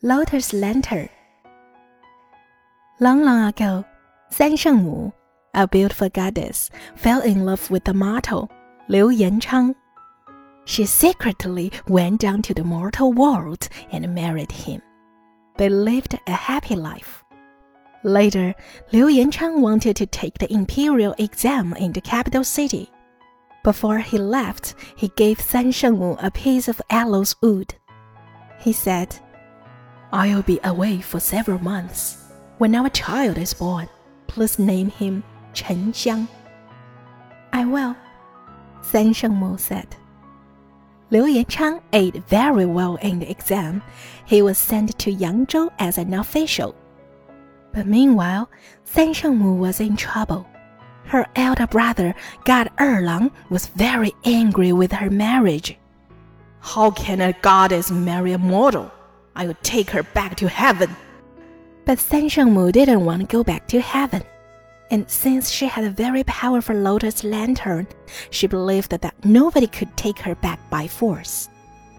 Lotus Lantern. Long, long ago, San Shengmu, a beautiful goddess, fell in love with the mortal Liu Yanchang. She secretly went down to the mortal world and married him. They lived a happy life. Later, Liu Yanchang wanted to take the imperial exam in the capital city. Before he left, he gave San Shengmu a piece of aloes wood. He said, I'll be away for several months. When our child is born, please name him Chen Xiang. I will, San Shengmu said. Liu Yanchang ate very well in the exam. He was sent to Yangzhou as an official. But meanwhile, San Shengmu was in trouble. Her elder brother, God Erlang, was very angry with her marriage. How can a goddess marry a mortal? I will take her back to heaven. But San Shengmu didn't want to go back to heaven. And since she had a very powerful lotus lantern, she believed that nobody could take her back by force.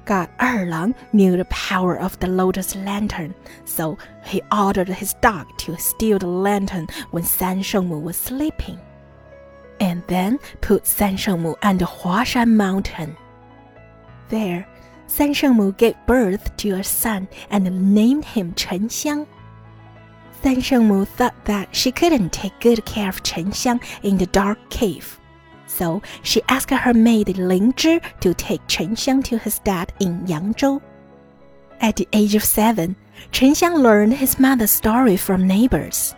God Erlang knew the power of the lotus lantern, so he ordered his dog to steal the lantern when San Shengmu was sleeping, and then put San Shengmu under Huashan Mountain. There, San Shengmu gave birth to a son and named him Chen Xiang. San Shengmu thought that she couldn't take good care of Chen Xiang in the dark cave, so she asked her maid Ling Zhi to take Chen Xiang to his dad in Yangzhou. At the age of seven, Chen Xiang learned his mother's story from neighbors.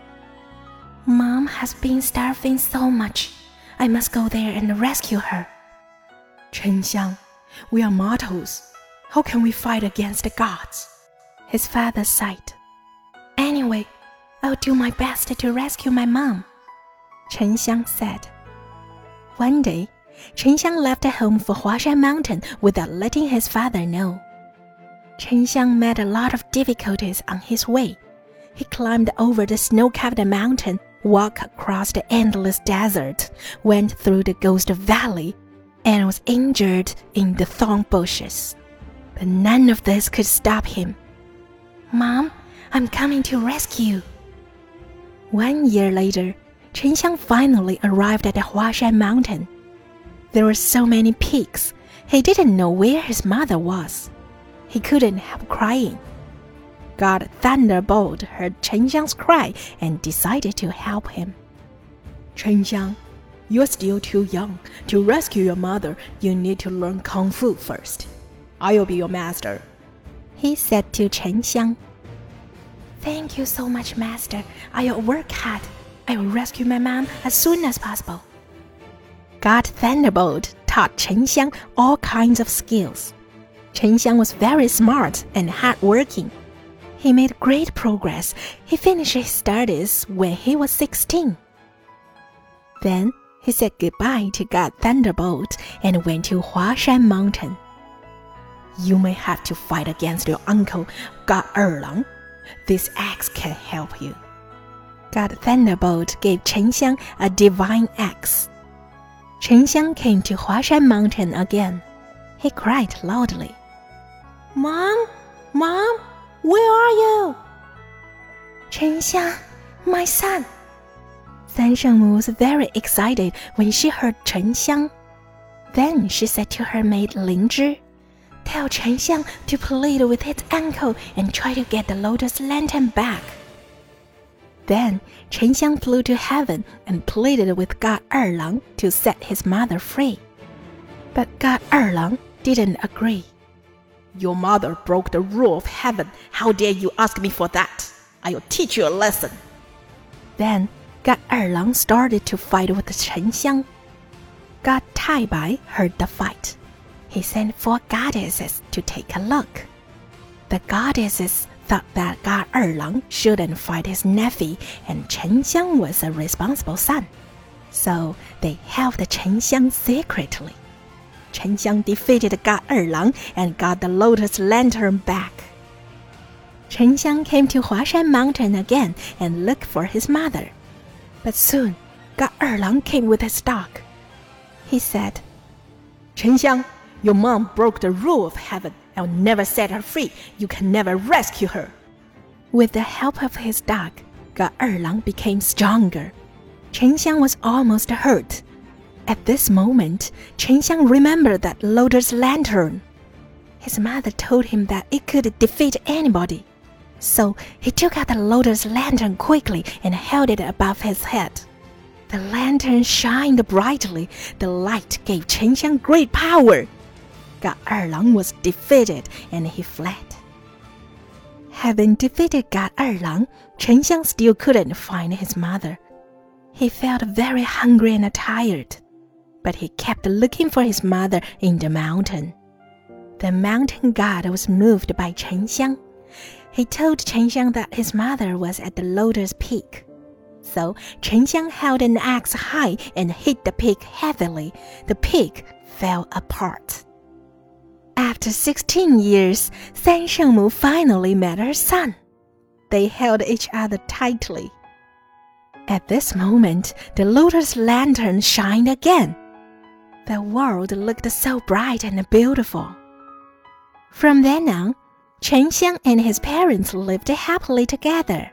Mom has been starving so much. I must go there and rescue her. Chen Xiang, we are mortals. How can we fight against the gods? His father sighed. Anyway, I'll do my best to rescue my mom, Chen Xiang said. One day, Chen Xiang left home for Huashan Mountain without letting his father know. Chen Xiang met a lot of difficulties on his way. He climbed over the snow-covered mountain, walked across the endless desert, went through the Ghost Valley, and was injured in the thorn bushes but none of this could stop him. Mom, I'm coming to rescue. One year later, Chen Xiang finally arrived at the Huashan mountain. There were so many peaks, he didn't know where his mother was. He couldn't help crying. God Thunderbolt heard Chen Xiang's cry and decided to help him. Chen Xiang, you're still too young. To rescue your mother, you need to learn Kung Fu first. I'll be your master, he said to Chen Xiang. Thank you so much, master. I'll work hard. I will rescue my mom as soon as possible. God Thunderbolt taught Chen Xiang all kinds of skills. Chen Xiang was very smart and hardworking. He made great progress. He finished his studies when he was 16. Then he said goodbye to God Thunderbolt and went to Huashan Mountain. You may have to fight against your uncle, God Erlang. This axe can help you. God Thunderbolt gave Chen Xiang a divine axe. Chen Xiang came to Huashan Mountain again. He cried loudly. Mom, Mom, where are you? Chen Xiang, my son. San Shengmu was very excited when she heard Chen Xiang. Then she said to her maid Ling Zhi, Tell Chen Xiang to plead with his uncle and try to get the lotus lantern back. Then Chen Xiang flew to heaven and pleaded with God Erlang to set his mother free. But God Erlang didn't agree. Your mother broke the rule of heaven. How dare you ask me for that? I'll teach you a lesson. Then God Erlang started to fight with Chen Xiang. God Taibai heard the fight he sent four goddesses to take a look. The goddesses thought that God Erlang shouldn't fight his nephew and Chen Xiang was a responsible son. So they helped Chen Xiang secretly. Chen Xiang defeated God Erlang and got the lotus lantern back. Chen Xiang came to Huashan Mountain again and looked for his mother. But soon, God Erlang came with his dog. He said, Chen Xiang, your mom broke the rule of heaven. I'll never set her free. You can never rescue her. With the help of his dog, God Erlang became stronger. Chen Xiang was almost hurt. At this moment, Chen Xiang remembered that lotus lantern. His mother told him that it could defeat anybody. So he took out the lotus lantern quickly and held it above his head. The lantern shined brightly. The light gave Chen Xiang great power. God Erlang was defeated and he fled. Having defeated God Erlang, Chen Xiang still couldn't find his mother. He felt very hungry and tired, but he kept looking for his mother in the mountain. The mountain god was moved by Chen Xiang. He told Chen Xiang that his mother was at the lotus peak. So Chen Xiang held an axe high and hit the peak heavily. The peak fell apart. After 16 years, San Shengmu finally met her son. They held each other tightly. At this moment, the lotus lantern shined again. The world looked so bright and beautiful. From then on, Chen Xiang and his parents lived happily together.